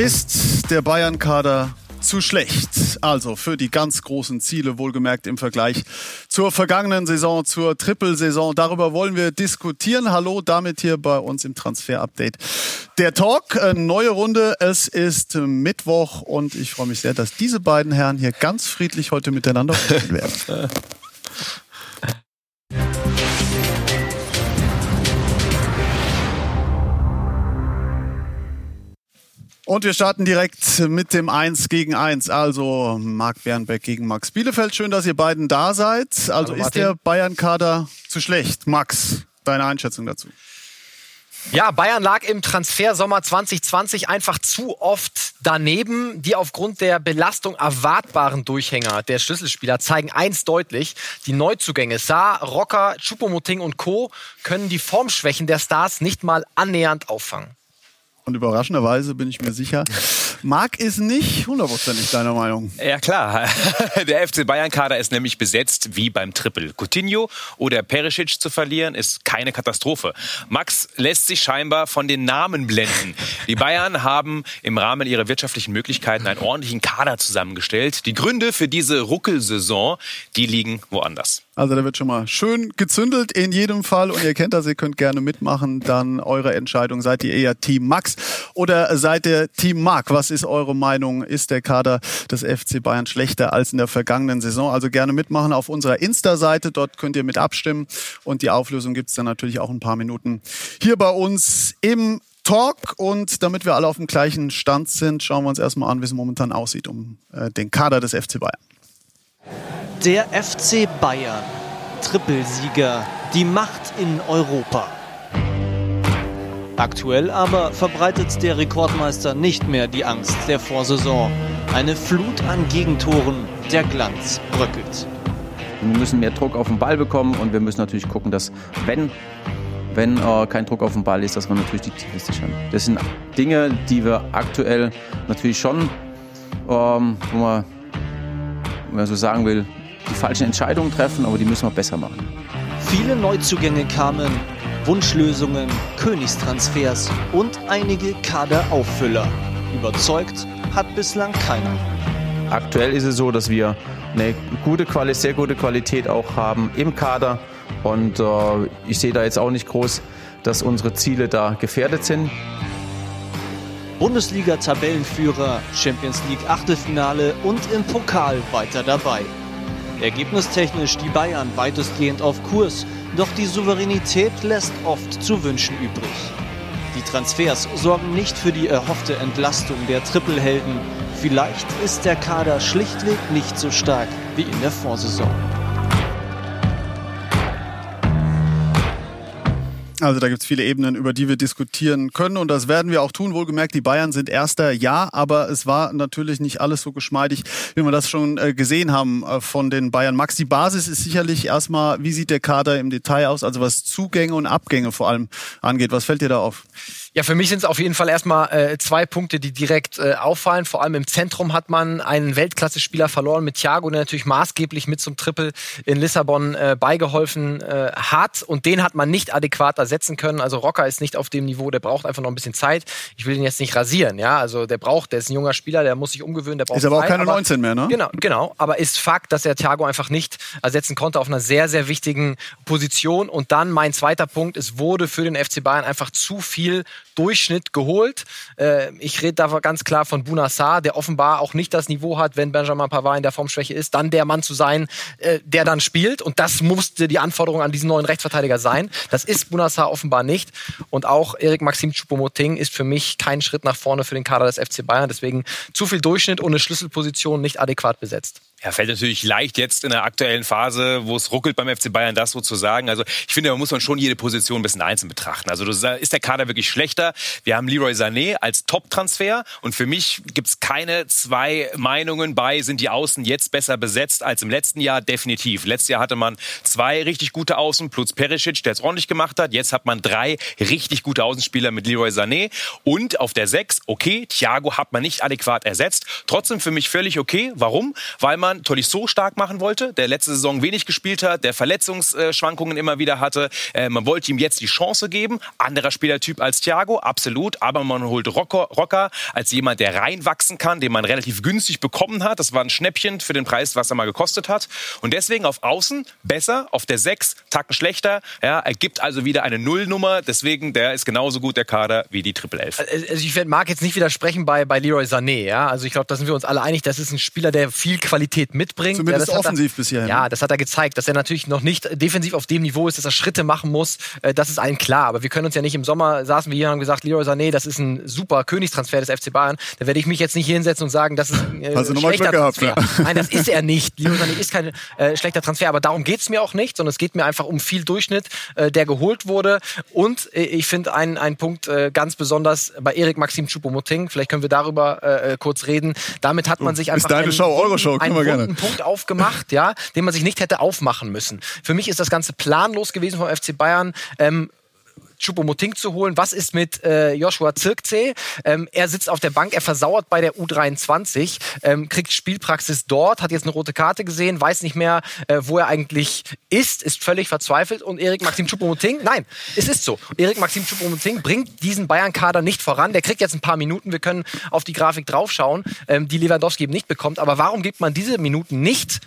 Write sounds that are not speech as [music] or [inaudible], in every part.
Ist der Bayern-Kader zu schlecht. Also für die ganz großen Ziele, wohlgemerkt im Vergleich zur vergangenen Saison, zur Triple-Saison. Darüber wollen wir diskutieren. Hallo, damit hier bei uns im Transfer-Update. Der Talk, äh, neue Runde. Es ist Mittwoch und ich freue mich sehr, dass diese beiden Herren hier ganz friedlich heute miteinander werden. [laughs] Und wir starten direkt mit dem 1 gegen 1. Also Marc Bernbeck gegen Max Bielefeld. Schön, dass ihr beiden da seid. Also Hallo, ist der Bayern-Kader zu schlecht? Max, deine Einschätzung dazu? Ja, Bayern lag im Transfersommer 2020 einfach zu oft daneben. Die aufgrund der Belastung erwartbaren Durchhänger der Schlüsselspieler zeigen eins deutlich. Die Neuzugänge Saar, Rocker, Chupomoting und Co. können die Formschwächen der Stars nicht mal annähernd auffangen. Und überraschenderweise bin ich mir sicher, Marc ist nicht hundertprozentig deiner Meinung. Ja klar, [laughs] der FC Bayern-Kader ist nämlich besetzt wie beim Triple. Coutinho oder Perisic zu verlieren ist keine Katastrophe. Max lässt sich scheinbar von den Namen blenden. Die Bayern haben im Rahmen ihrer wirtschaftlichen Möglichkeiten einen ordentlichen Kader zusammengestellt. Die Gründe für diese Ruckelsaison, die liegen woanders. Also da wird schon mal schön gezündelt in jedem Fall und ihr kennt das, ihr könnt gerne mitmachen. Dann eure Entscheidung. Seid ihr eher Team Max oder seid ihr Team Mark? Was ist eure Meinung? Ist der Kader des FC Bayern schlechter als in der vergangenen Saison? Also gerne mitmachen auf unserer Insta-Seite. Dort könnt ihr mit abstimmen und die Auflösung gibt's dann natürlich auch ein paar Minuten hier bei uns im Talk und damit wir alle auf dem gleichen Stand sind, schauen wir uns erstmal an, wie es momentan aussieht um äh, den Kader des FC Bayern. Der FC Bayern, Trippelsieger, die Macht in Europa. Aktuell aber verbreitet der Rekordmeister nicht mehr die Angst der Vorsaison. Eine Flut an Gegentoren, der Glanz bröckelt. Wir müssen mehr Druck auf den Ball bekommen und wir müssen natürlich gucken, dass wenn wenn äh, kein Druck auf den Ball ist, dass wir natürlich die Tiefe sichern. Das sind Dinge, die wir aktuell natürlich schon, ähm, wo man, wenn man so sagen will, die falschen Entscheidungen treffen, aber die müssen wir besser machen. Viele Neuzugänge kamen, Wunschlösungen, Königstransfers und einige Kaderauffüller. Überzeugt hat bislang keiner. Aktuell ist es so, dass wir eine gute Qualität, sehr gute Qualität auch haben im Kader. Und äh, ich sehe da jetzt auch nicht groß, dass unsere Ziele da gefährdet sind. Bundesliga-Tabellenführer, Champions League Achtelfinale und im Pokal weiter dabei. Ergebnistechnisch die Bayern weitestgehend auf Kurs, doch die Souveränität lässt oft zu wünschen übrig. Die Transfers sorgen nicht für die erhoffte Entlastung der Trippelhelden. Vielleicht ist der Kader schlichtweg nicht so stark wie in der Vorsaison. Also da gibt es viele Ebenen, über die wir diskutieren können und das werden wir auch tun. Wohlgemerkt, die Bayern sind erster, ja, aber es war natürlich nicht alles so geschmeidig, wie wir das schon äh, gesehen haben äh, von den Bayern. Max, die Basis ist sicherlich erstmal, wie sieht der Kader im Detail aus, also was Zugänge und Abgänge vor allem angeht. Was fällt dir da auf? Ja, für mich sind es auf jeden Fall erstmal äh, zwei Punkte, die direkt äh, auffallen. Vor allem im Zentrum hat man einen Weltklasse-Spieler verloren mit Thiago, der natürlich maßgeblich mit zum Triple in Lissabon äh, beigeholfen äh, hat. Und den hat man nicht adäquat ersetzen können. Also Rocker ist nicht auf dem Niveau, der braucht einfach noch ein bisschen Zeit. Ich will ihn jetzt nicht rasieren, ja. Also der braucht, der ist ein junger Spieler, der muss sich umgewöhnen, der braucht Ist aber Zeit, auch keine aber, 19 mehr, ne? Genau, genau. Aber ist Fakt, dass er Thiago einfach nicht ersetzen konnte auf einer sehr, sehr wichtigen Position. Und dann mein zweiter Punkt, es wurde für den FC Bayern einfach zu viel Durchschnitt geholt. Äh, ich rede da ganz klar von Bunassar, der offenbar auch nicht das Niveau hat, wenn Benjamin Pavard in der Formschwäche ist, dann der Mann zu sein, äh, der dann spielt. Und das musste die Anforderung an diesen neuen Rechtsverteidiger sein. Das ist Bunassar offenbar nicht. Und auch Erik Maxim Choupo-Moting ist für mich kein Schritt nach vorne für den Kader des FC Bayern. Deswegen zu viel Durchschnitt eine Schlüsselposition nicht adäquat besetzt. Ja, fällt natürlich leicht jetzt in der aktuellen Phase, wo es ruckelt beim FC Bayern, das so zu sagen. Also ich finde, da muss man schon jede Position ein bisschen einzeln betrachten. Also ist der Kader wirklich schlechter. Wir haben Leroy Sané als Top-Transfer und für mich gibt's keine zwei Meinungen bei, sind die Außen jetzt besser besetzt als im letzten Jahr? Definitiv. Letztes Jahr hatte man zwei richtig gute Außen, plus Perisic, der es ordentlich gemacht hat. Jetzt hat man drei richtig gute Außenspieler mit Leroy Sané und auf der sechs, okay, Thiago hat man nicht adäquat ersetzt. Trotzdem für mich völlig okay. Warum? Weil man man Tolisso stark machen wollte, der letzte Saison wenig gespielt hat, der Verletzungsschwankungen immer wieder hatte. Äh, man wollte ihm jetzt die Chance geben. Anderer Spielertyp als Thiago, absolut. Aber man holt Rocker, als jemand, der reinwachsen kann, den man relativ günstig bekommen hat. Das war ein Schnäppchen für den Preis, was er mal gekostet hat. Und deswegen auf Außen besser, auf der 6 Tacken schlechter. Ja, er gibt also wieder eine Nullnummer. Deswegen, der ist genauso gut der Kader wie die Triple Elf. Also ich mag jetzt nicht widersprechen bei, bei Leroy Sané. Ja? Also ich glaube, da sind wir uns alle einig. Das ist ein Spieler, der viel Qualität mitbringt. Zumindest ja, offensiv er, bisher. Ja, das hat er gezeigt, dass er natürlich noch nicht defensiv auf dem Niveau ist, dass er Schritte machen muss. Äh, das ist allen klar. Aber wir können uns ja nicht im Sommer saßen wir hier und haben gesagt, Leroy Sané, das ist ein super Königstransfer des FC Bayern. Da werde ich mich jetzt nicht hier hinsetzen und sagen, das ist ein äh, schlechter Glück Transfer. Gehabt, ja. Nein, das ist er nicht. [laughs] Leroy Sané ist kein äh, schlechter Transfer. Aber darum geht es mir auch nicht, sondern es geht mir einfach um viel Durchschnitt, äh, der geholt wurde. Und äh, ich finde einen, einen Punkt äh, ganz besonders bei Erik Maxim Choupo-Moting. Vielleicht können wir darüber kurz reden. Damit hat man sich einfach deine einen, Show, eure Show, können wir gerne. wunden Punkt aufgemacht, ja, den man sich nicht hätte aufmachen müssen. Für mich ist das Ganze planlos gewesen vom FC Bayern. Ähm, Choupo-Moting zu holen. Was ist mit äh, Joshua Zirkzee? Ähm, er sitzt auf der Bank, er versauert bei der U23, ähm, kriegt Spielpraxis dort, hat jetzt eine rote Karte gesehen, weiß nicht mehr, äh, wo er eigentlich ist, ist völlig verzweifelt und Erik Maxim Choupo-Moting, nein, es ist so. Erik Maxim Choupo-Moting bringt diesen Bayern-Kader nicht voran. Der kriegt jetzt ein paar Minuten, wir können auf die Grafik draufschauen, ähm, die Lewandowski eben nicht bekommt. Aber warum gibt man diese Minuten nicht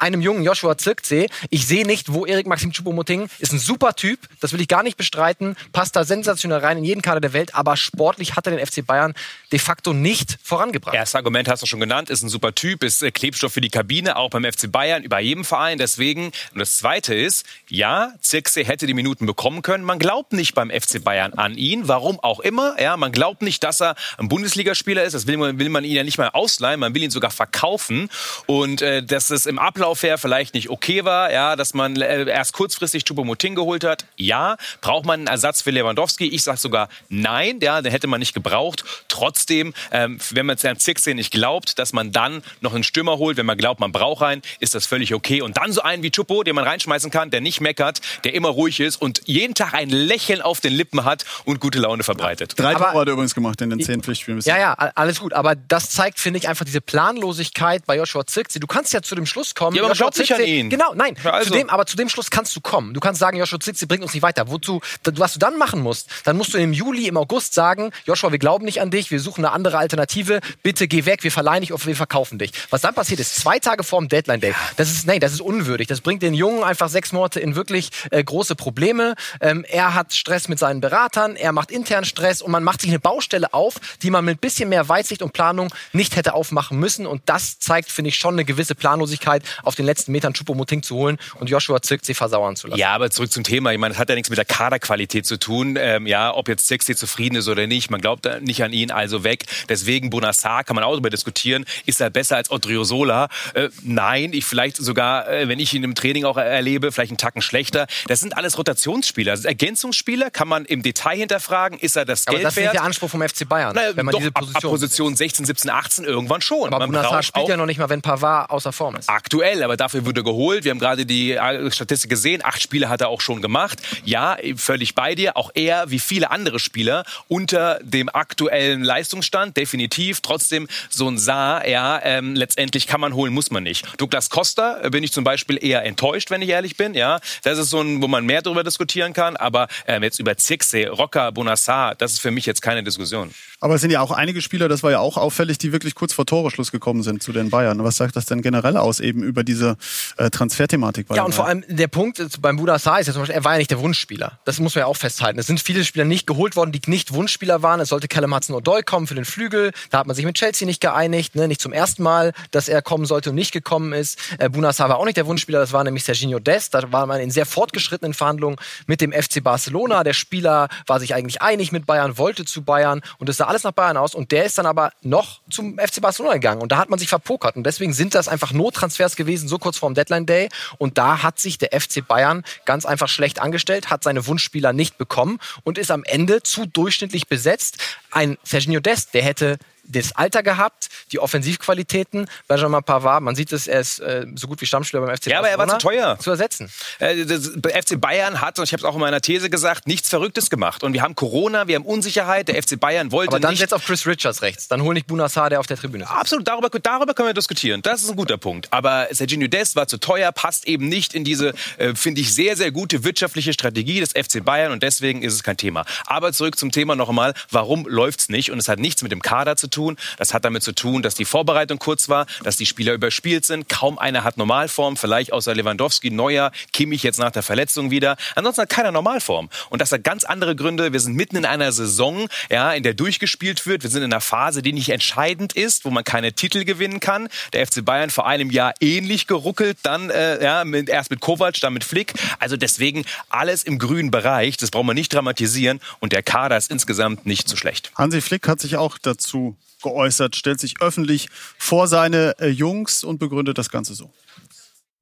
einem jungen Joshua Zirkzee. Ich sehe nicht, wo Erik Maxim Choupo-Moting ist ein super Typ, das will ich gar nicht bestreiten, passt da sensationell rein in jeden Kader der Welt, aber sportlich hat er den FC Bayern de facto nicht vorangebracht. Erstes Argument hast du schon genannt, ist ein super Typ, ist äh, Klebstoff für die Kabine, auch beim FC Bayern, über jedem Verein, deswegen. Und das Zweite ist, ja, Zirkzee hätte die Minuten bekommen können, man glaubt nicht beim FC Bayern an ihn, warum auch immer, ja, man glaubt nicht, dass er ein Bundesligaspieler ist, das will man, will man ihn ja nicht mal ausleihen, man will ihn sogar verkaufen. Und äh, dass es im Ablauf her vielleicht nicht okay war, ja, dass man erst kurzfristig Choupo-Moting geholt hat. Ja, braucht man einen Ersatz für Lewandowski? Ich sage sogar nein, ja, den hätte man nicht gebraucht. Trotzdem, ähm, wenn man Herrn Zirkzee nicht glaubt, dass man dann noch einen Stürmer holt, wenn man glaubt, man braucht einen, ist das völlig okay. Und dann so einen wie Choupo, den man reinschmeißen kann, der nicht meckert, der immer ruhig ist und jeden Tag ein Lächeln auf den Lippen hat und gute Laune verbreitet. Drei Aber- Tore hat er übrigens gemacht in den zehn Pflichtspielen. Ja, ja, alles gut. Aber das zeigt, finde ich, einfach diese Planlosigkeit bei Joshua Zirkzee. Du kannst ja zu dem Schluss kommen. Ja, aber Joshua nicht an ihn. Genau, nein. Ja, also. zu dem, aber zu dem Schluss kannst du kommen. Du kannst sagen, Joshua Zirkzee bringt uns nicht weiter. Wozu, was du dann machen musst, dann musst du im Juli, im August sagen, Joshua, wir glauben nicht an dich, wir suchen eine andere Alternative, bitte geh weg, wir verleihen dich oder wir verkaufen dich. Was dann passiert ist, zwei Tage vor dem Deadline Day, das ist, nein, das ist unwürdig. Das bringt den Jungen einfach sechs Monate in wirklich äh, große Probleme. Ähm, er hat Stress mit seinen Beratern, er macht intern Stress und man macht sich eine Baustelle auf, die man mit ein bisschen mehr Weitsicht und Planung nicht hätte aufmachen müssen. Und das zeigt, finde ich, schon eine gewisse Planlosigkeit, auf den letzten Metern Choupo-Moting zu holen und Joshua Zirkzee versauern zu lassen. Ja, aber zurück zum Thema. Ich meine, das hat ja nichts mit der Kaderqualität zu tun. Ähm, ja, ob jetzt Zirkzee zufrieden ist oder nicht. Man glaubt nicht an ihn, also weg. Deswegen Bonassar kann man auch darüber diskutieren. Ist er besser als Odriozola? Äh, nein, ich vielleicht sogar, äh, wenn ich ihn im Training auch erlebe, vielleicht einen Tacken schlechter. Das sind alles Rotationsspieler. Das sind Ergänzungsspieler kann man im Detail hinterfragen. Ist er das Aber Geld das ist nicht wert? der Anspruch vom FC Bayern, Naja, wenn man doch, diese ab, ab Position. Position 16, 17, 18 irgendwann schon. aber man Bonassar spielt auch ja noch nicht mal, wenn Pavard außer Form ist. Aktuell, aber dafür wurde geholt. Wir haben gerade die äh, Statistik gesehen. Acht Spiele hat er auch schon gemacht. Ja, völlig bei dir. Auch er, wie viele andere Spieler, unter dem aktuellen Leistungsstand, definitiv. Trotzdem so ein Saar, ja, ähm, letztendlich kann man holen, muss man nicht. Douglas Costa äh, bin ich zum Beispiel eher enttäuscht, wenn ich ehrlich bin. Ja, das ist so ein, wo man mehr darüber diskutieren kann. Aber ähm, jetzt über Zirkzee, Rocker, Bonassar, das ist für mich jetzt keine Diskussion. Aber es sind ja auch einige Spieler, das war ja auch auffällig, die wirklich kurz vor Toreschluss gekommen sind zu den Bayern. Was sagt das denn generell aus eben über diese äh, Transferthematik? Ja, und vor allem der Punkt ist, beim Buda Sa ist ja zum Beispiel, er war ja nicht der Wunschspieler. Das muss man ja auch festhalten. Es sind viele Spieler nicht geholt worden, die nicht Wunschspieler waren. Es sollte Callum Hudson-Odoi kommen für den Flügel. Da hat man sich mit Chelsea nicht geeinigt. Ne? Nicht zum ersten Mal, dass er kommen sollte und nicht gekommen ist. Äh, Bunassar war auch nicht der Wunschspieler. Das war nämlich Serginho Dest. Da war man in sehr fortgeschrittenen Verhandlungen mit dem FC Barcelona. Der Spieler war sich eigentlich einig mit Bayern, wollte zu Bayern und es sah alles nach Bayern aus. Und der ist dann aber noch zum FC Barcelona gegangen. Und da hat man sich verpokert. Und deswegen sind das einfach Nottransfers gewesen, so kurz vor dem Deadline Day. Und da hat sich der FC Bayern ganz einfach schlecht angestellt, hat seine Wunschspieler nicht bekommen und ist am Ende zu durchschnittlich besetzt. Ein Serginho Dest, der hätte das Alter gehabt, die Offensivqualitäten. Benjamin Pavard, man sieht es, er ist äh, so gut wie Stammspieler beim FC Ja, aber er war zu teuer. Zu ersetzen. Äh, das FC Bayern hat, und ich habe es auch in meiner These gesagt, nichts Verrücktes gemacht. Und wir haben Corona, wir haben Unsicherheit. Der FC Bayern wollte Aber dann nicht. setzt auf Chris Richards rechts. Dann hol nicht Bunassar, der auf der Tribüne sitzt. Absolut, darüber, darüber können wir diskutieren. Das ist ein guter Punkt. Aber Serginho Dest war zu teuer, passt eben nicht in diese, äh, finde ich, sehr, sehr gute wirtschaftliche Strategie des FC Bayern und deswegen ist es kein Thema. Aber zurück zum Thema noch einmal, warum läuft's nicht? Und es hat nichts mit dem Kader zu tun. Das hat damit zu tun, dass die Vorbereitung kurz war, dass die Spieler überspielt sind. Kaum einer hat Normalform, vielleicht außer Lewandowski, Neuer, Kimmich jetzt nach der Verletzung wieder. Ansonsten hat keiner Normalform. Und das hat ganz andere Gründe. Wir sind mitten in einer Saison, ja, in der durchgespielt wird. Wir sind in einer Phase, die nicht entscheidend ist, wo man keine Titel gewinnen kann. Der FC Bayern vor einem Jahr ähnlich geruckelt, dann äh, ja, mit, erst mit Kovac, dann mit Flick. Also deswegen alles im grünen Bereich. Das braucht man nicht dramatisieren. Und der Kader ist insgesamt nicht so schlecht. Hansi Flick hat sich auch dazu geäußert, stellt sich öffentlich vor seine äh, Jungs und begründet das Ganze so.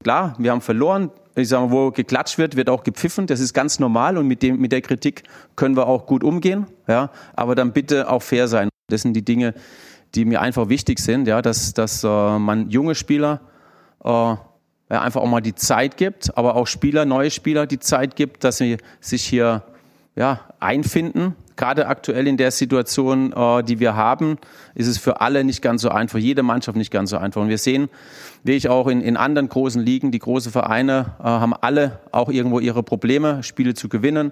Klar, wir haben verloren. Ich sage, wo geklatscht wird, wird auch gepfiffen. Das ist ganz normal und mit, dem, mit der Kritik können wir auch gut umgehen. Ja, aber dann bitte auch fair sein. Das sind die Dinge, die mir einfach wichtig sind, ja, dass, dass äh, man junge Spieler äh, einfach auch mal die Zeit gibt, aber auch Spieler, neue Spieler die Zeit gibt, dass sie sich hier ja, einfinden. Gerade aktuell in der Situation, äh, die wir haben, ist es für alle nicht ganz so einfach, jede Mannschaft nicht ganz so einfach. Und wir sehen, wie ich auch in, in anderen großen Ligen, die großen Vereine äh, haben alle auch irgendwo ihre Probleme, Spiele zu gewinnen.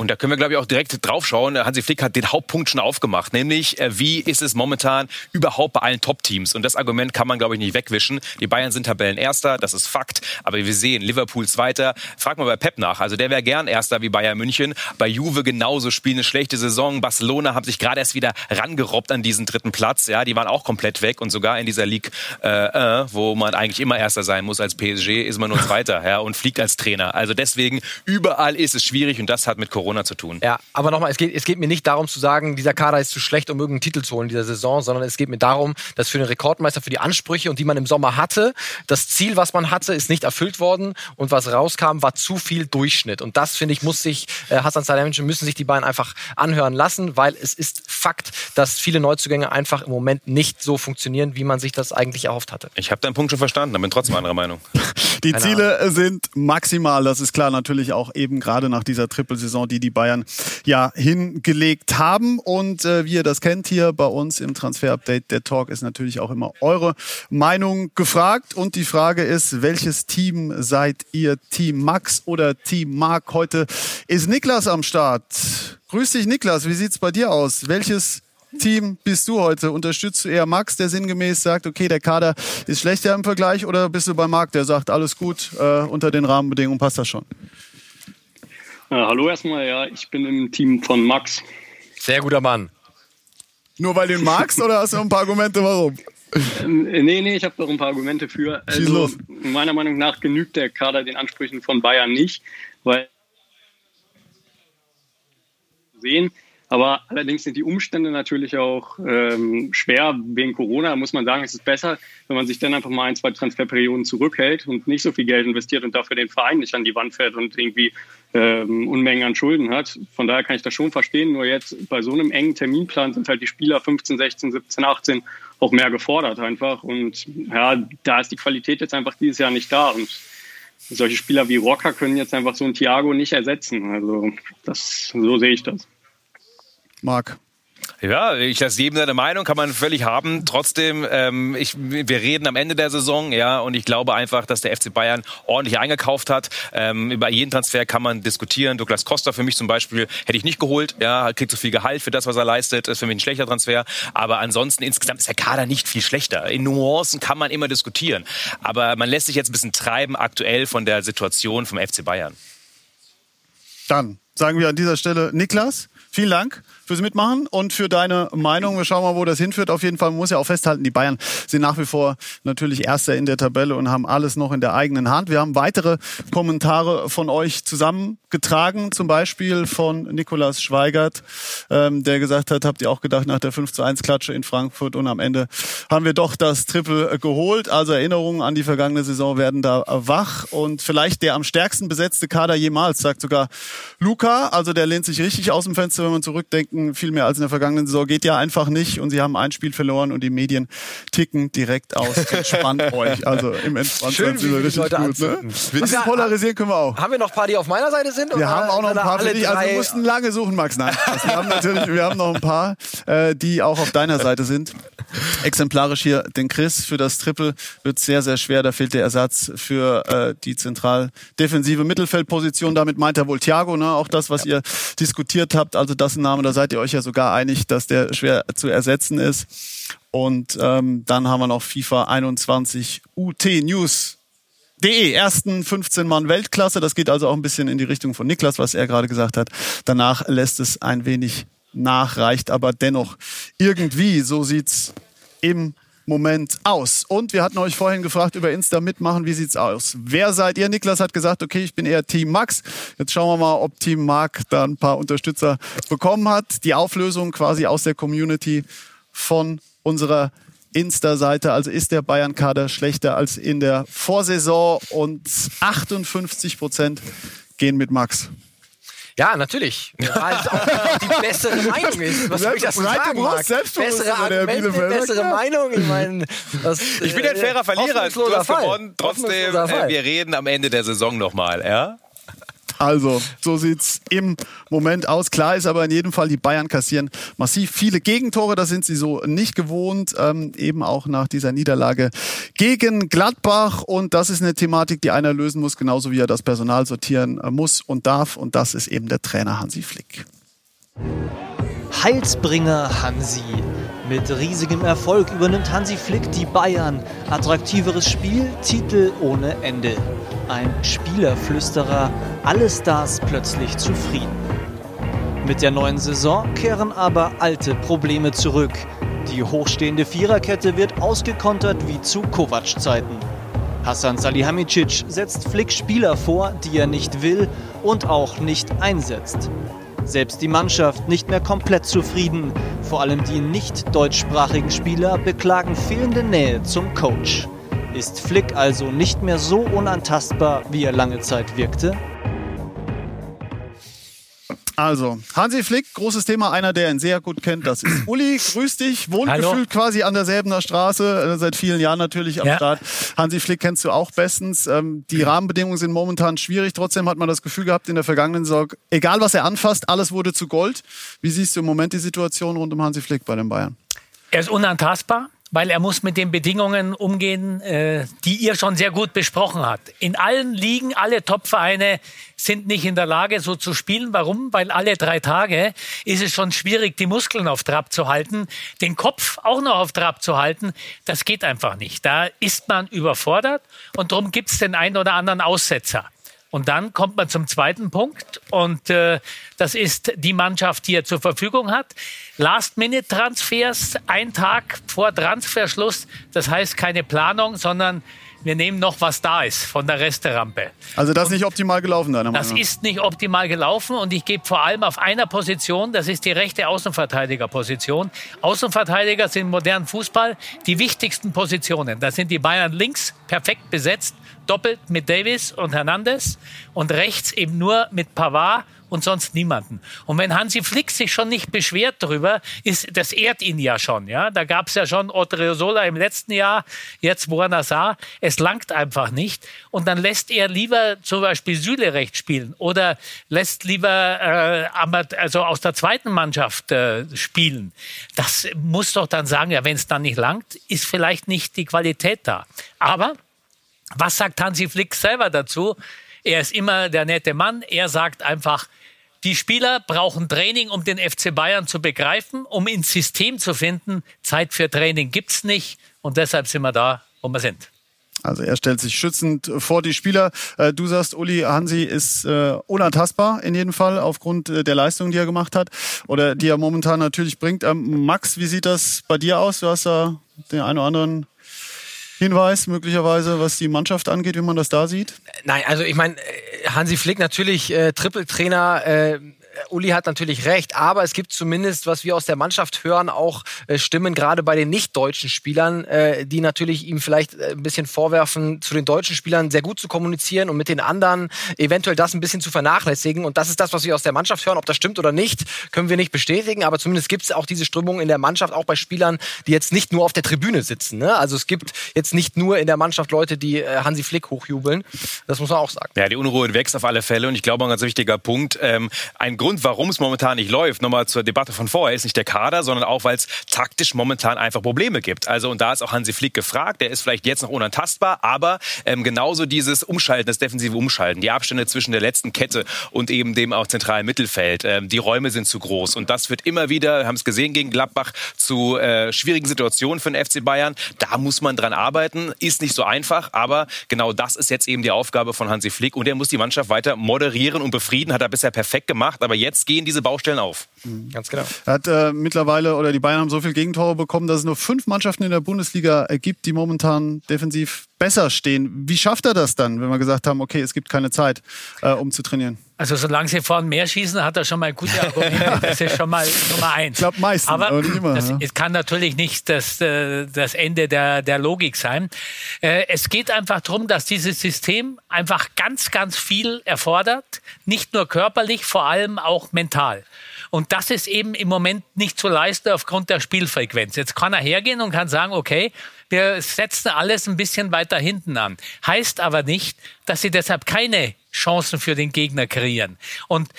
Und da können wir, glaube ich, auch direkt draufschauen. Hansi Flick hat den Hauptpunkt schon aufgemacht, nämlich äh, wie ist es momentan überhaupt bei allen Top-Teams? Und das Argument kann man, glaube ich, nicht wegwischen. Die Bayern sind Tabellenerster, das ist Fakt. Aber wir sehen, Liverpool Zweiter. Frag mal bei Pep nach. Also der wäre gern Erster wie Bayern München. Bei Juve genauso spielen eine schlechte Saison. Barcelona haben sich gerade erst wieder rangerobbt an diesen dritten Platz. Ja, die waren auch komplett weg und sogar in dieser League, äh, äh, wo man eigentlich immer Erster sein muss als PSG, ist man nur Zweiter ja, und fliegt als Trainer. Also deswegen überall ist es schwierig und das hat mit Corona Corona zu tun. Ja, aber nochmal, es geht, es geht mir nicht darum zu sagen, dieser Kader ist zu schlecht, um irgendeinen Titel zu holen in dieser Saison, sondern es geht mir darum, dass für den Rekordmeister, für die Ansprüche und die man im Sommer hatte, das Ziel, was man hatte, ist nicht erfüllt worden und was rauskam, war zu viel Durchschnitt. Und das, finde ich, muss sich äh, Hassan Salihamidzic müssen sich die beiden einfach anhören lassen, weil es ist Fakt, dass viele Neuzugänge einfach im Moment nicht so funktionieren, wie man sich das eigentlich erhofft hatte. Ich habe deinen Punkt schon verstanden, aber bin trotzdem anderer Meinung. [laughs] Die Ziele sind maximal, das ist klar, natürlich auch eben gerade nach dieser Trippelsaison, die die Bayern ja hingelegt haben. Und äh, wie ihr das kennt hier bei uns im Transfer-Update, der Talk ist natürlich auch immer eure Meinung gefragt. Und die Frage ist, welches Team seid ihr? Team Max oder Team Mark? Heute ist Niklas am Start. Grüß dich, Niklas. Wie sieht's bei dir aus? Welches Team bist du heute? Unterstützt du eher Max, der sinngemäß sagt, okay, der Kader ist schlechter im Vergleich, oder bist du bei Marc, der sagt, alles gut, äh, unter den Rahmenbedingungen passt das schon? Äh, hallo erstmal, ja, ich bin im Team von Max. Sehr guter Mann. Nur weil du ihn magst oder hast du noch ein paar Argumente, warum? Ähm, nee, nee, ich habe noch ein paar Argumente für. Also, meiner Meinung nach genügt der Kader den Ansprüchen von Bayern nicht, weil sehen, aber allerdings sind die Umstände natürlich auch ähm, schwer wegen Corona. Muss man sagen, es ist besser, wenn man sich dann einfach mal ein, zwei Transferperioden zurückhält und nicht so viel Geld investiert und dafür den Verein nicht an die Wand fährt und irgendwie ähm, Unmengen an Schulden hat. Von daher kann ich das schon verstehen. Nur jetzt bei so einem engen Terminplan sind halt die Spieler 15, 16, 17, 18 auch mehr gefordert einfach. Und ja, da ist die Qualität jetzt einfach dieses Jahr nicht da. Und solche Spieler wie Rocker können jetzt einfach so ein Thiago nicht ersetzen. Also das, so sehe ich das. Marc. Ja, ich lasse jedem seine Meinung, kann man völlig haben. Trotzdem, ähm, ich, wir reden am Ende der Saison, ja, und ich glaube einfach, dass der FC Bayern ordentlich eingekauft hat. Ähm, über jeden Transfer kann man diskutieren. Douglas Costa für mich zum Beispiel hätte ich nicht geholt, ja, kriegt so viel Gehalt für das, was er leistet, ist für mich ein schlechter Transfer. Aber ansonsten insgesamt ist der Kader nicht viel schlechter. In Nuancen kann man immer diskutieren. Aber man lässt sich jetzt ein bisschen treiben aktuell von der Situation vom FC Bayern. Dann sagen wir an dieser Stelle Niklas, vielen Dank fürs Mitmachen und für deine Meinung. Wir schauen mal, wo das hinführt. Auf jeden Fall muss ja auch festhalten, die Bayern sind nach wie vor natürlich Erster in der Tabelle und haben alles noch in der eigenen Hand. Wir haben weitere Kommentare von euch zusammengetragen, zum Beispiel von Nikolas Schweigert, ähm, der gesagt hat, habt ihr auch gedacht nach der 5 zu 1 Klatsche in Frankfurt und am Ende haben wir doch das Triple geholt. Also Erinnerungen an die vergangene Saison werden da wach und vielleicht der am stärksten besetzte Kader jemals, sagt sogar Luca also der lehnt sich richtig aus dem Fenster, wenn man zurückdenken, viel mehr als in der vergangenen Saison geht ja einfach nicht und sie haben ein Spiel verloren und die Medien ticken direkt aus. Entspannt [laughs] euch. Also im Entspanntsein sind wir richtig Leute gut. Ne? Ein bisschen polarisieren können wir auch. Haben wir noch ein paar, die auf meiner Seite sind? Wir haben auch noch ein paar für dich. Also wir mussten lange suchen, Max. Nein, wir haben natürlich, wir haben noch ein paar, äh, die auch auf deiner Seite sind. Exemplarisch hier den Chris für das Triple wird sehr, sehr schwer. Da fehlt der Ersatz für äh, die zentral defensive Mittelfeldposition. Damit meint er wohl Thiago, ne? auch das, was ja. ihr diskutiert habt. Also das ein Name, da seid ihr euch ja sogar einig, dass der schwer zu ersetzen ist. Und ähm, dann haben wir noch FIFA 21 UT News. De, ersten 15 Mann Weltklasse. Das geht also auch ein bisschen in die Richtung von Niklas, was er gerade gesagt hat. Danach lässt es ein wenig nachreicht, aber dennoch irgendwie, so sieht's im Moment aus. Und wir hatten euch vorhin gefragt über Insta mitmachen, wie sieht's aus? Wer seid ihr? Niklas hat gesagt, okay, ich bin eher Team Max. Jetzt schauen wir mal, ob Team Mark da ein paar Unterstützer bekommen hat. Die Auflösung quasi aus der Community von unserer Insta-Seite. Also ist der Bayern-Kader schlechter als in der Vorsaison und 58 Prozent gehen mit Max. Ja, natürlich. Weil es auch die bessere Meinung ist. Was soll ich das sagen, Marc? Bessere Argumente, bessere Meinung. Ich meine, das, ich bin ein fairer Verlierer. Du hast gewonnen. Trotzdem, äh, wir reden am Ende der Saison nochmal, ja? Also, so sieht's im Moment aus. Klar ist aber in jedem Fall, die Bayern kassieren massiv viele Gegentore. Das sind sie so nicht gewohnt. Ähm, eben auch nach dieser Niederlage gegen Gladbach. Und das ist eine Thematik, die einer lösen muss, genauso wie er das Personal sortieren äh, muss und darf. Und das ist eben der Trainer Hansi Flick. Heilsbringer Hansi. Mit riesigem Erfolg übernimmt Hansi Flick die Bayern. Attraktiveres Spiel, Titel ohne Ende. Ein Spielerflüsterer, alle Stars plötzlich zufrieden. Mit der neuen Saison kehren aber alte Probleme zurück. Die hochstehende Viererkette wird ausgekontert wie zu Kovac-Zeiten. Hassan Salihamidzic setzt Flick Spieler vor, die er nicht will und auch nicht einsetzt. Selbst die Mannschaft nicht mehr komplett zufrieden. Vor allem die nicht deutschsprachigen Spieler beklagen fehlende Nähe zum Coach. Ist Flick also nicht mehr so unantastbar, wie er lange Zeit wirkte? Also, Hansi Flick, großes Thema, einer, der ihn sehr gut kennt, das ist Uli. Grüß dich, wohnt Hallo. gefühlt quasi an derselben Straße, äh, seit vielen Jahren natürlich am ja. Start. Hansi Flick kennst du auch bestens. Ähm, die Rahmenbedingungen sind momentan schwierig, trotzdem hat man das Gefühl gehabt in der vergangenen Saison, egal was er anfasst, alles wurde zu Gold. Wie siehst du im Moment die Situation rund um Hansi Flick bei den Bayern? Er ist unantastbar weil er muss mit den Bedingungen umgehen, äh, die ihr schon sehr gut besprochen habt. In allen Ligen, alle Topvereine sind nicht in der Lage, so zu spielen. Warum? Weil alle drei Tage ist es schon schwierig, die Muskeln auf Trab zu halten, den Kopf auch noch auf Trab zu halten. Das geht einfach nicht. Da ist man überfordert und darum gibt es den einen oder anderen Aussetzer. Und dann kommt man zum zweiten Punkt und äh, das ist die Mannschaft, die er zur Verfügung hat. Last-Minute-Transfers, ein Tag vor Transferschluss, das heißt keine Planung, sondern wir nehmen noch, was da ist von der Resterampe. Also das ist nicht optimal gelaufen, deiner Meinung Das ist nicht optimal gelaufen und ich gebe vor allem auf einer Position, das ist die rechte Außenverteidigerposition. Außenverteidiger sind im modernen Fußball die wichtigsten Positionen. Da sind die Bayern links perfekt besetzt doppelt mit Davis und Hernandez und rechts eben nur mit Pavard und sonst niemanden. Und wenn Hansi Flick sich schon nicht beschwert darüber, ist, das ehrt ihn ja schon. Ja? Da gab es ja schon Odriozola im letzten Jahr, jetzt Buonasar. Es langt einfach nicht. Und dann lässt er lieber zum Beispiel Süle recht spielen oder lässt lieber äh, also aus der zweiten Mannschaft äh, spielen. Das muss doch dann sagen, ja, wenn es dann nicht langt, ist vielleicht nicht die Qualität da. Aber was sagt Hansi Flick selber dazu? Er ist immer der nette Mann. Er sagt einfach, die Spieler brauchen Training, um den FC Bayern zu begreifen, um ins System zu finden. Zeit für Training gibt's nicht und deshalb sind wir da, wo wir sind. Also er stellt sich schützend vor die Spieler. Äh, du sagst, Uli Hansi ist äh, unantastbar in jedem Fall aufgrund äh, der Leistung, die er gemacht hat oder die er momentan natürlich bringt. Ähm, Max, wie sieht das bei dir aus? Du hast da den einen oder anderen Hinweis möglicherweise, was die Mannschaft angeht, wie man das da sieht? Nein, also ich meine, äh, Hansi Flick natürlich äh, Trippeltrainer, äh, Uli hat natürlich recht, aber es gibt zumindest, was wir aus der Mannschaft hören, auch äh, Stimmen, gerade bei den nicht-deutschen Spielern, äh, die natürlich ihm vielleicht äh, ein bisschen vorwerfen, zu den deutschen Spielern sehr gut zu kommunizieren und mit den anderen eventuell das ein bisschen zu vernachlässigen. Und das ist das, was wir aus der Mannschaft hören. Ob das stimmt oder nicht, können wir nicht bestätigen, aber zumindest gibt es auch diese Strömung in der Mannschaft, auch bei Spielern, die jetzt nicht nur auf der Tribüne sitzen. Ne? Also es gibt jetzt nicht nur in der Mannschaft Leute, die äh, Hansi Flick hochjubeln. Das muss man auch sagen. Ja, die Unruhe wächst auf alle Fälle und ich glaube, ein ganz wichtiger Punkt, ähm, ein Grund, warum es momentan nicht läuft, nochmal zur Debatte von vorher, ist nicht der Kader, sondern auch, weil es taktisch momentan einfach Probleme gibt. Also und da ist auch Hansi Flick gefragt, der ist vielleicht jetzt noch unantastbar, aber ähm, genauso dieses Umschalten, das defensive Umschalten, die Abstände zwischen der letzten Kette und eben dem auch zentralen Mittelfeld, ähm, die Räume sind zu groß und das wird immer wieder, wir haben es gesehen gegen Gladbach, zu äh, schwierigen Situationen für den FC Bayern. Da muss man dran arbeiten, ist nicht so einfach, aber genau das ist jetzt eben die Aufgabe von Hansi Flick und er muss die Mannschaft weiter moderieren und befrieden, hat er bisher perfekt gemacht, aber jetzt gehen diese Baustellen auf. Mhm. Ganz genau. Er hat äh, mittlerweile, oder die Bayern haben so viele Gegentore bekommen, dass es nur fünf Mannschaften in der Bundesliga gibt, die momentan defensiv besser stehen. Wie schafft er das dann, wenn wir gesagt haben, okay, es gibt keine Zeit, äh, um zu trainieren? Also solange sie vorne mehr schießen, hat er schon mal gute [laughs] Argumente. Das ist schon mal Nummer eins. Ich glaube meistens, aber, aber immer. das, ja. es kann natürlich nicht das, äh, das Ende der, der Logik sein. Äh, Es geht einfach darum, dass dieses System einfach ganz, ganz viel erfordert. Nicht nur körperlich, vor allem auch mental. Und das ist eben im Moment nicht zu leisten aufgrund der Spielfrequenz. Jetzt kann er hergehen und kann sagen, okay, wir setzen alles ein bisschen weiter hinten an. Heißt aber nicht, dass sie deshalb keine Chancen für den Gegner kreieren. Und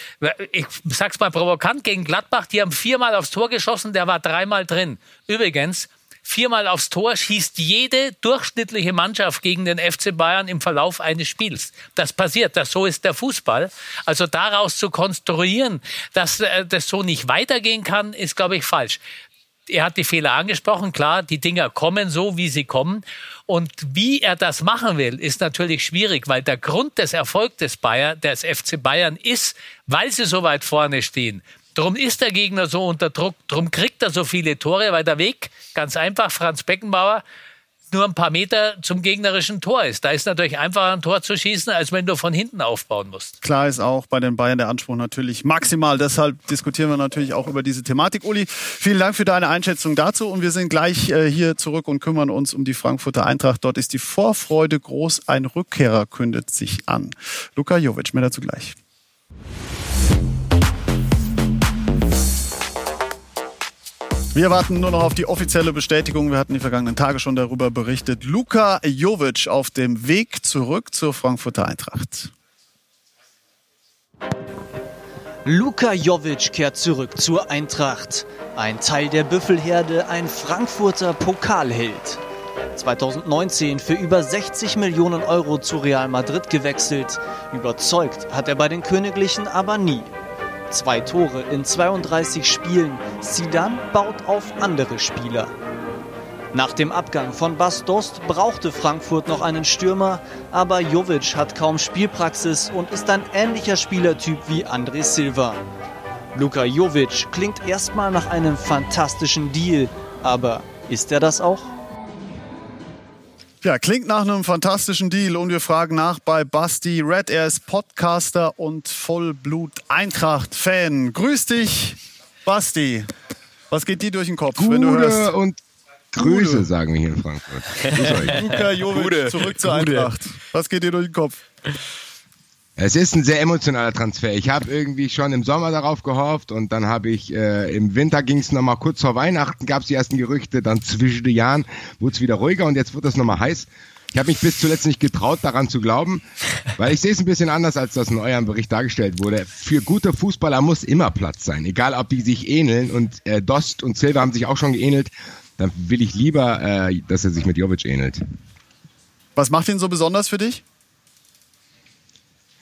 ich sag's mal provokant gegen Gladbach, die haben viermal aufs Tor geschossen, der war dreimal drin. Übrigens, viermal aufs Tor schießt jede durchschnittliche Mannschaft gegen den FC Bayern im Verlauf eines Spiels. Das passiert, das so ist der Fußball. Also daraus zu konstruieren, dass äh, das so nicht weitergehen kann, ist glaube ich falsch er hat die Fehler angesprochen, klar, die Dinger kommen so, wie sie kommen. Und wie er das machen will, ist natürlich schwierig, weil der Grund des Erfolgs des Bayern, des FC Bayern ist, weil sie so weit vorne stehen. Darum ist der Gegner so unter Druck, darum kriegt er so viele Tore, weil der Weg, ganz einfach, Franz Beckenbauer, nur ein paar Meter zum gegnerischen Tor ist. Da ist natürlich einfacher ein Tor zu schießen, als wenn du von hinten aufbauen musst. Klar ist auch bei den Bayern der Anspruch natürlich maximal. Deshalb diskutieren wir natürlich auch über diese Thematik. Uli, vielen Dank für deine Einschätzung dazu. Und wir sind gleich äh, hier zurück und kümmern uns um die Frankfurter Eintracht. Dort ist die Vorfreude groß. Ein Rückkehrer kündet sich an. Luka Jovic, mehr dazu gleich. Wir warten nur noch auf die offizielle Bestätigung. Wir hatten die vergangenen Tage schon darüber berichtet. Luka Jovic auf dem Weg zurück zur Frankfurter Eintracht. Luka Jovic kehrt zurück zur Eintracht. Ein Teil der Büffelherde, ein Frankfurter Pokalheld. 2019 für über 60 Millionen Euro zu Real Madrid gewechselt. Überzeugt hat er bei den Königlichen aber nie. Zwei Tore in 32 Spielen. Zidane baut auf andere Spieler. Nach dem Abgang von Bas Dost brauchte Frankfurt noch einen Stürmer, aber Jovic hat kaum Spielpraxis und ist ein ähnlicher Spielertyp wie André Silva. Luka Jovic klingt erstmal nach einem fantastischen Deal, aber ist er das auch? Ja, klingt nach einem fantastischen Deal und wir fragen nach bei Basti Red. Er ist Podcaster und Vollblut-Eintracht-Fan. Grüß dich, Basti. Was geht dir durch den Kopf, Gute wenn du hörst? und Grüße, sagen wir hier in Frankfurt. [laughs] Grüß euch. Luka Jovic zurück zur. Eintracht. Was geht dir durch den Kopf? Es ist ein sehr emotionaler Transfer. Ich habe irgendwie schon im Sommer darauf gehofft und dann habe ich äh, im Winter ging es nochmal kurz vor Weihnachten, gab es die ersten Gerüchte, dann zwischen den Jahren wurde es wieder ruhiger und jetzt wird es nochmal heiß. Ich habe mich bis zuletzt nicht getraut, daran zu glauben, weil ich sehe es ein bisschen anders, als das in eurem Bericht dargestellt wurde. Für gute Fußballer muss immer Platz sein, egal ob die sich ähneln und äh, Dost und Silva haben sich auch schon geähnelt. Dann will ich lieber, äh, dass er sich mit Jovic ähnelt. Was macht ihn so besonders für dich?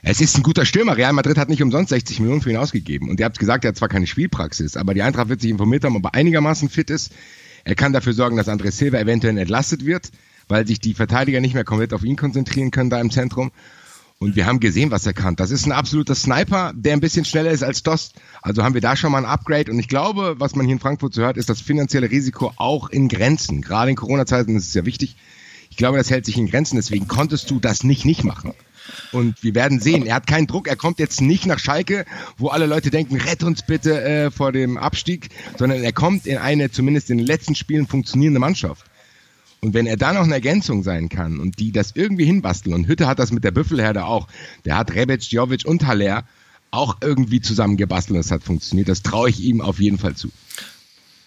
Es ist ein guter Stürmer. Real Madrid hat nicht umsonst 60 Millionen für ihn ausgegeben. Und ihr habt gesagt, er hat zwar keine Spielpraxis, aber die Eintracht wird sich informiert haben, ob er einigermaßen fit ist. Er kann dafür sorgen, dass André Silva eventuell entlastet wird, weil sich die Verteidiger nicht mehr komplett auf ihn konzentrieren können da im Zentrum. Und wir haben gesehen, was er kann. Das ist ein absoluter Sniper, der ein bisschen schneller ist als Dost. Also haben wir da schon mal ein Upgrade. Und ich glaube, was man hier in Frankfurt so hört, ist das finanzielle Risiko auch in Grenzen. Gerade in Corona-Zeiten ist es ja wichtig. Ich glaube, das hält sich in Grenzen. Deswegen konntest du das nicht nicht machen. Und wir werden sehen, er hat keinen Druck, er kommt jetzt nicht nach Schalke, wo alle Leute denken, rett uns bitte äh, vor dem Abstieg, sondern er kommt in eine zumindest in den letzten Spielen funktionierende Mannschaft. Und wenn er da noch eine Ergänzung sein kann und die das irgendwie hinbasteln, und Hütte hat das mit der Büffelherde auch, der hat Rebic, Jovic und Haller auch irgendwie zusammengebastelt und das hat funktioniert, das traue ich ihm auf jeden Fall zu.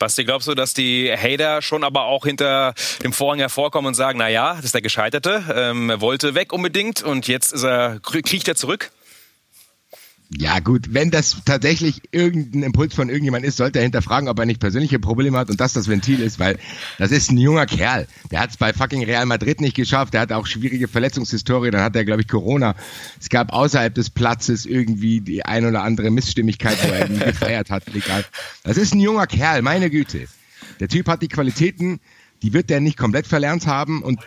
Basti, glaubst du, dass die Hater schon aber auch hinter dem Vorhang hervorkommen und sagen, na ja, das ist der Gescheiterte, ähm, er wollte weg unbedingt und jetzt ist er, kriecht er zurück? Ja gut, wenn das tatsächlich irgendein Impuls von irgendjemand ist, sollte er hinterfragen, ob er nicht persönliche Probleme hat und das das Ventil ist, weil das ist ein junger Kerl. Der hat es bei fucking Real Madrid nicht geschafft, der hat auch schwierige Verletzungshistorie, dann hat er, glaube ich, Corona. Es gab außerhalb des Platzes irgendwie die ein oder andere Missstimmigkeit, wo er gefeiert hat, egal. Das ist ein junger Kerl, meine Güte. Der Typ hat die Qualitäten, die wird der nicht komplett verlernt haben und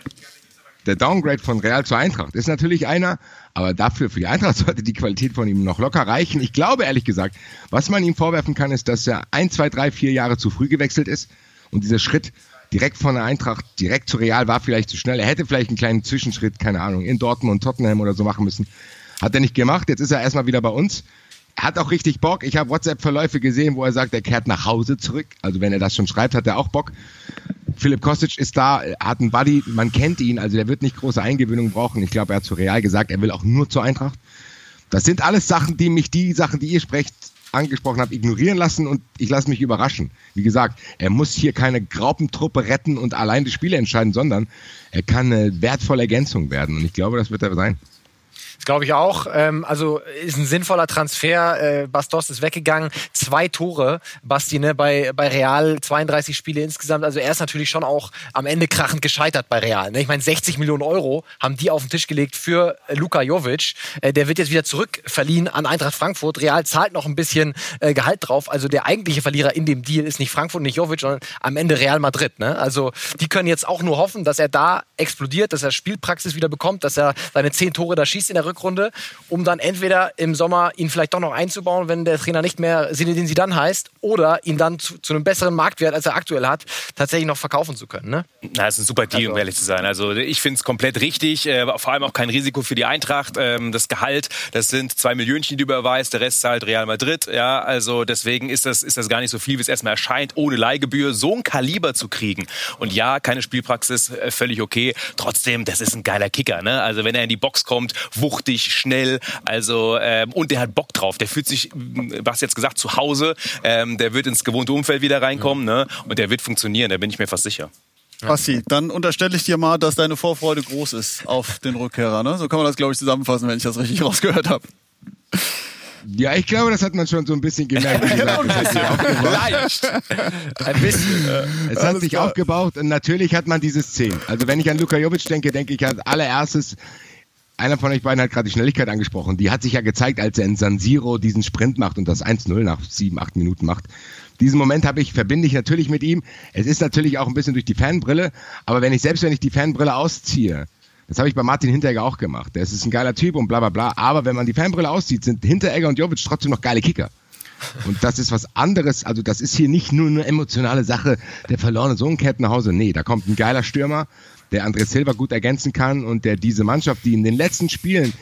der Downgrade von Real zur Eintracht ist natürlich einer, aber dafür für die Eintracht [laughs] sollte die Qualität von ihm noch locker reichen. Ich glaube ehrlich gesagt, was man ihm vorwerfen kann, ist, dass er ein, zwei, drei, vier Jahre zu früh gewechselt ist und dieser Schritt direkt von der Eintracht direkt zu Real war vielleicht zu schnell. Er hätte vielleicht einen kleinen Zwischenschritt, keine Ahnung, in Dortmund und Tottenham oder so machen müssen. Hat er nicht gemacht. Jetzt ist er erstmal wieder bei uns. Er hat auch richtig Bock. Ich habe WhatsApp-Verläufe gesehen, wo er sagt, er kehrt nach Hause zurück. Also wenn er das schon schreibt, hat er auch Bock. Philipp Kostic ist da, hat einen Buddy, man kennt ihn, also der wird nicht große Eingewöhnung brauchen. Ich glaube, er hat zu Real gesagt, er will auch nur zur Eintracht. Das sind alles Sachen, die mich die Sachen, die ihr sprecht, angesprochen habt, ignorieren lassen und ich lasse mich überraschen. Wie gesagt, er muss hier keine Graupentruppe retten und allein die Spiele entscheiden, sondern er kann eine wertvolle Ergänzung werden und ich glaube, das wird er sein. Das glaube ich auch. Ähm, also ist ein sinnvoller Transfer. Äh, Bastos ist weggegangen. Zwei Tore, Basti, ne, bei, bei Real, 32 Spiele insgesamt. Also er ist natürlich schon auch am Ende krachend gescheitert bei Real. Ne? Ich meine, 60 Millionen Euro haben die auf den Tisch gelegt für Luka Jovic. Äh, der wird jetzt wieder zurückverliehen an Eintracht Frankfurt. Real zahlt noch ein bisschen äh, Gehalt drauf. Also der eigentliche Verlierer in dem Deal ist nicht Frankfurt, nicht Jovic, sondern am Ende Real Madrid. Ne? Also die können jetzt auch nur hoffen, dass er da explodiert, dass er Spielpraxis wieder bekommt, dass er seine zehn Tore da schießt in der Rückrunde, um dann entweder im Sommer ihn vielleicht doch noch einzubauen, wenn der Trainer nicht mehr Zinedine Zidane heißt, oder ihn dann zu, zu einem besseren Marktwert, als er aktuell hat, tatsächlich noch verkaufen zu können. Ne? Na, das ist ein super Deal, also, um ehrlich zu sein. Also ich finde es komplett richtig, äh, vor allem auch kein Risiko für die Eintracht. Ähm, das Gehalt, das sind zwei Millionchen, die du überweist, der Rest zahlt Real Madrid. Ja, also deswegen ist das, ist das gar nicht so viel, wie es erstmal erscheint, ohne Leihgebühr so ein Kaliber zu kriegen. Und ja, keine Spielpraxis, äh, völlig okay. Trotzdem, das ist ein geiler Kicker. Ne? Also wenn er in die Box kommt, wuchtig, schnell, also ähm, und der hat Bock drauf. Der fühlt sich, was jetzt gesagt, zu Hause. Ähm, der wird ins gewohnte Umfeld wieder reinkommen, ne? Und der wird funktionieren. Da bin ich mir fast sicher. Basti, dann unterstelle ich dir mal, dass deine Vorfreude groß ist auf den Rückkehrer. Ne? So kann man das, glaube ich, zusammenfassen, wenn ich das richtig [laughs] rausgehört habe. Ja, ich glaube, das hat man schon so ein bisschen gemerkt. [laughs] Leicht. [laughs] Ein bisschen. Es hat sich klar. aufgebaut und natürlich hat man diese Szene. Also wenn ich an Luka Jovic denke, denke ich als allererstes, einer von euch beiden hat gerade die Schnelligkeit angesprochen. Die hat sich ja gezeigt, als er in San Siro diesen Sprint macht und das 1-0 nach sieben, acht Minuten macht. Diesen Moment habe ich, verbinde ich natürlich mit ihm. Es ist natürlich auch ein bisschen durch die Fanbrille, aber wenn ich, selbst wenn ich die Fanbrille ausziehe, das habe ich bei Martin Hinteregger auch gemacht. Der ist ein geiler Typ und bla bla bla. Aber wenn man die Fanbrille auszieht, sind Hinteregger und Jovic trotzdem noch geile Kicker. Und das ist was anderes. Also das ist hier nicht nur eine emotionale Sache, der verlorene Sohn kehrt nach Hause. Nee, da kommt ein geiler Stürmer, der André Silva gut ergänzen kann und der diese Mannschaft, die in den letzten Spielen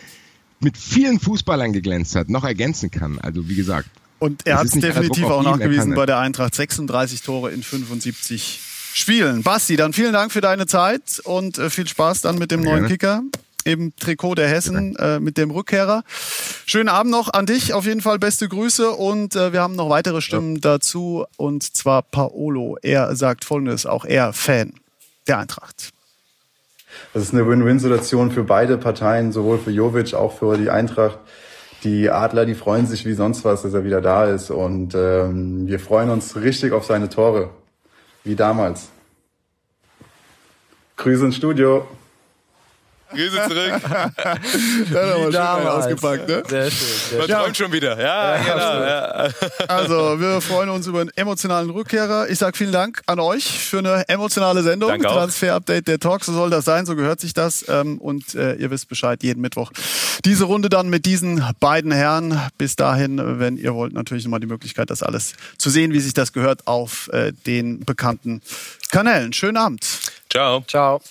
mit vielen Fußballern geglänzt hat, noch ergänzen kann. Also wie gesagt. Und er hat es definitiv auch nachgewiesen bei der Eintracht. 36 Tore in 75 Spielen. Basti, dann vielen Dank für deine Zeit und äh, viel Spaß dann mit dem neuen Kicker im Trikot der Hessen äh, mit dem Rückkehrer. Schönen Abend noch an dich, auf jeden Fall beste Grüße und äh, wir haben noch weitere Stimmen ja. dazu und zwar Paolo. Er sagt folgendes, auch er Fan der Eintracht. Das ist eine Win-Win-Situation für beide Parteien, sowohl für Jovic, auch für die Eintracht. Die Adler, die freuen sich wie sonst was, dass er wieder da ist. Und ähm, wir freuen uns richtig auf seine Tore, wie damals. Grüße ins Studio. Grüße zurück. Dann haben wir schon ausgepackt, ne? Sehr schön. Sehr Man träumt schon wieder. Ja, ja genau. Ja. Also, wir freuen uns über einen emotionalen Rückkehrer. Ich sage vielen Dank an euch für eine emotionale Sendung. Danke Transfer-Update der Talk, so soll das sein, so gehört sich das. Ähm, und äh, ihr wisst Bescheid, jeden Mittwoch. Diese Runde dann mit diesen beiden Herren. Bis dahin, wenn ihr wollt, natürlich nochmal die Möglichkeit, das alles zu sehen, wie sich das gehört, auf äh, den bekannten Kanälen. Schönen Abend. Ciao. Ciao.